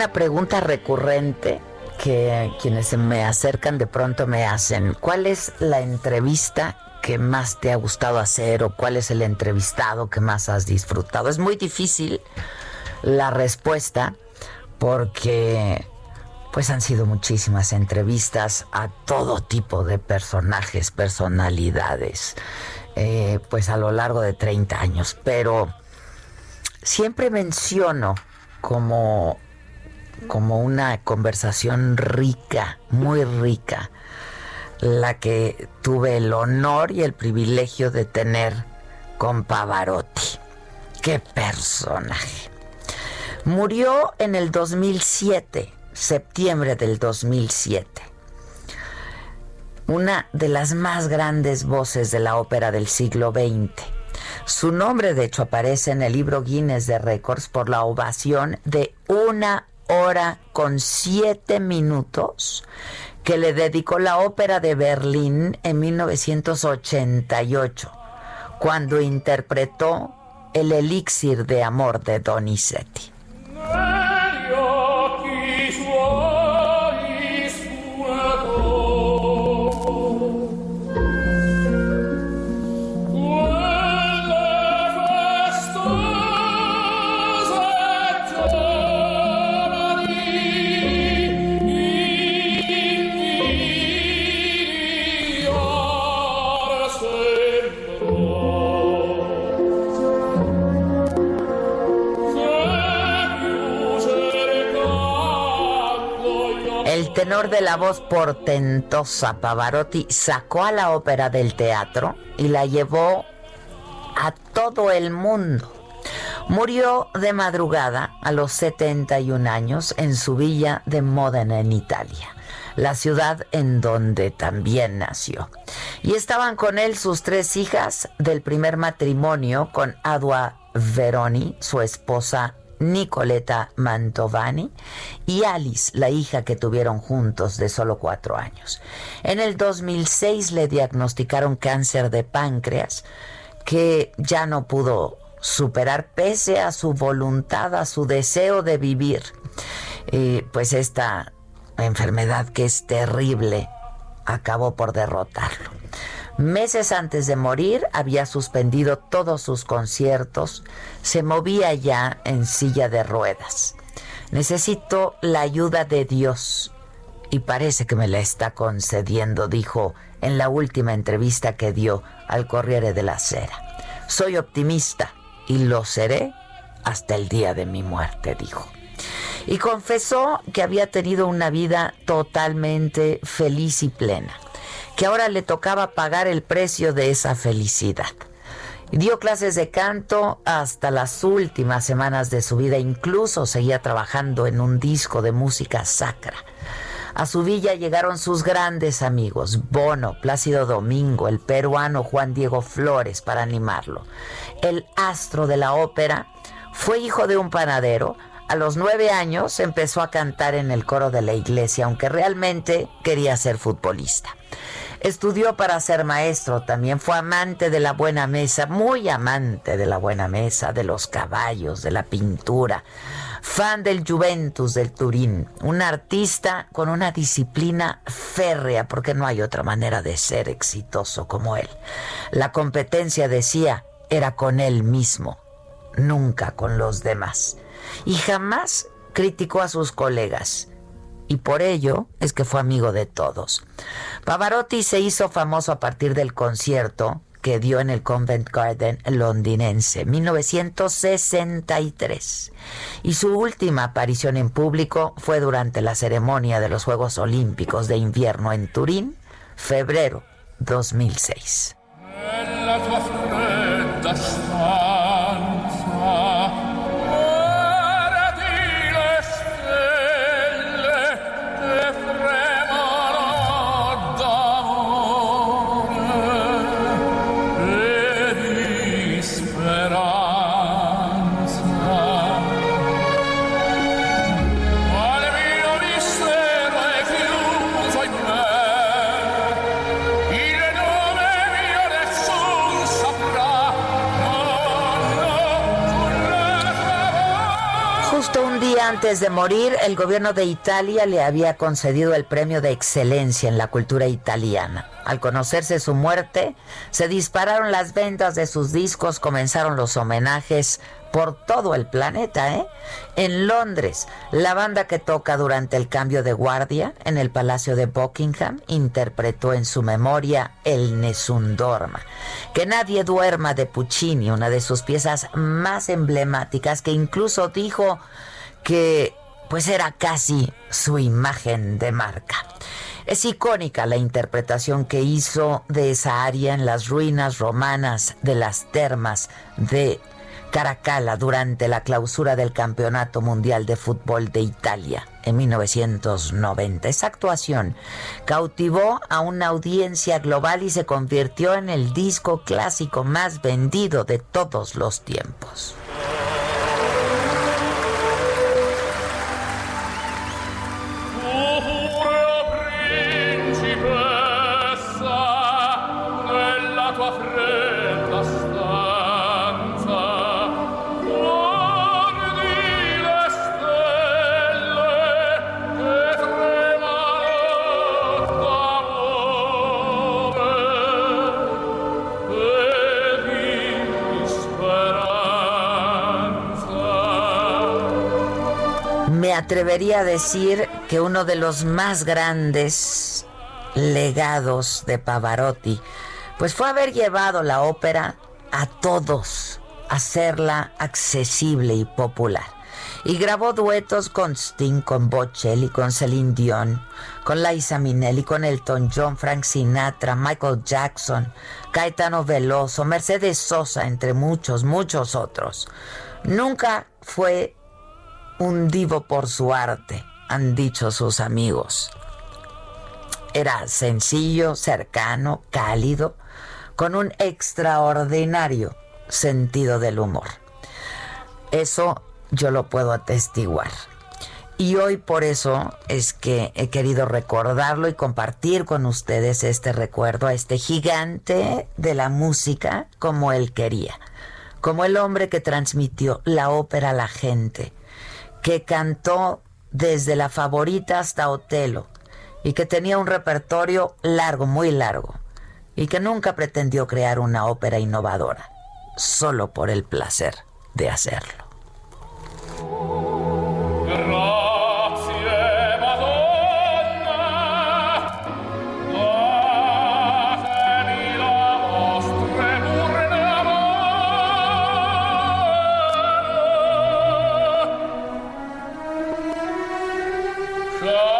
Una pregunta recurrente que quienes me acercan de pronto me hacen. ¿Cuál es la entrevista que más te ha gustado hacer o cuál es el entrevistado que más has disfrutado? Es muy difícil la respuesta porque pues han sido muchísimas entrevistas a todo tipo de personajes, personalidades, eh, pues a lo largo de 30 años, pero siempre menciono como como una conversación rica, muy rica, la que tuve el honor y el privilegio de tener con Pavarotti. ¡Qué personaje! Murió en el 2007, septiembre del 2007. Una de las más grandes voces de la ópera del siglo XX. Su nombre, de hecho, aparece en el libro Guinness de Récords por la ovación de una hora con siete minutos que le dedicó la ópera de Berlín en 1988, cuando interpretó el elixir de amor de Donizetti. De la voz portentosa Pavarotti sacó a la ópera del teatro y la llevó a todo el mundo. Murió de madrugada a los 71 años en su villa de Módena en Italia, la ciudad en donde también nació. Y estaban con él sus tres hijas del primer matrimonio con Adua Veroni, su esposa Nicoleta Mantovani y Alice, la hija que tuvieron juntos de solo cuatro años. En el 2006 le diagnosticaron cáncer de páncreas que ya no pudo superar pese a su voluntad, a su deseo de vivir. pues esta enfermedad que es terrible acabó por derrotarlo. Meses antes de morir había suspendido todos sus conciertos, se movía ya en silla de ruedas. Necesito la ayuda de Dios y parece que me la está concediendo, dijo en la última entrevista que dio al Corriere de la Sera. Soy optimista y lo seré hasta el día de mi muerte, dijo. Y confesó que había tenido una vida totalmente feliz y plena, que ahora le tocaba pagar el precio de esa felicidad. Dio clases de canto hasta las últimas semanas de su vida, incluso seguía trabajando en un disco de música sacra. A su villa llegaron sus grandes amigos, Bono, Plácido Domingo, el peruano Juan Diego Flores, para animarlo. El astro de la ópera fue hijo de un panadero. A los nueve años empezó a cantar en el coro de la iglesia, aunque realmente quería ser futbolista. Estudió para ser maestro, también fue amante de la buena mesa, muy amante de la buena mesa, de los caballos, de la pintura fan del Juventus del Turín, un artista con una disciplina férrea, porque no hay otra manera de ser exitoso como él. La competencia, decía, era con él mismo, nunca con los demás. Y jamás criticó a sus colegas. Y por ello es que fue amigo de todos. Pavarotti se hizo famoso a partir del concierto que dio en el Convent Garden londinense, 1963. Y su última aparición en público fue durante la ceremonia de los Juegos Olímpicos de Invierno en Turín, febrero 2006. Antes de morir, el gobierno de Italia le había concedido el premio de excelencia en la cultura italiana. Al conocerse su muerte, se dispararon las ventas de sus discos, comenzaron los homenajes por todo el planeta, ¿eh? En Londres, la banda que toca durante el cambio de guardia en el Palacio de Buckingham interpretó en su memoria El Nessun Dorma. Que nadie duerma de Puccini, una de sus piezas más emblemáticas que incluso dijo que pues era casi su imagen de marca. Es icónica la interpretación que hizo de esa área en las ruinas romanas de las termas de Caracalla durante la clausura del Campeonato Mundial de Fútbol de Italia en 1990. Esa actuación cautivó a una audiencia global y se convirtió en el disco clásico más vendido de todos los tiempos. Atrevería a decir que uno de los más grandes legados de Pavarotti, pues fue haber llevado la ópera a todos, hacerla accesible y popular. Y grabó duetos con Sting, con Bocelli, con Celine Dion, con Liza Minnelli, con Elton John, Frank Sinatra, Michael Jackson, Caetano Veloso, Mercedes Sosa, entre muchos, muchos otros. Nunca fue un divo por su arte, han dicho sus amigos. Era sencillo, cercano, cálido, con un extraordinario sentido del humor. Eso yo lo puedo atestiguar. Y hoy por eso es que he querido recordarlo y compartir con ustedes este recuerdo a este gigante de la música como él quería, como el hombre que transmitió la ópera a la gente, que cantó desde la favorita hasta Otelo y que tenía un repertorio largo, muy largo. y que nunca pretendió crear una ópera innovadora, solo por el placer de hacerlo. 说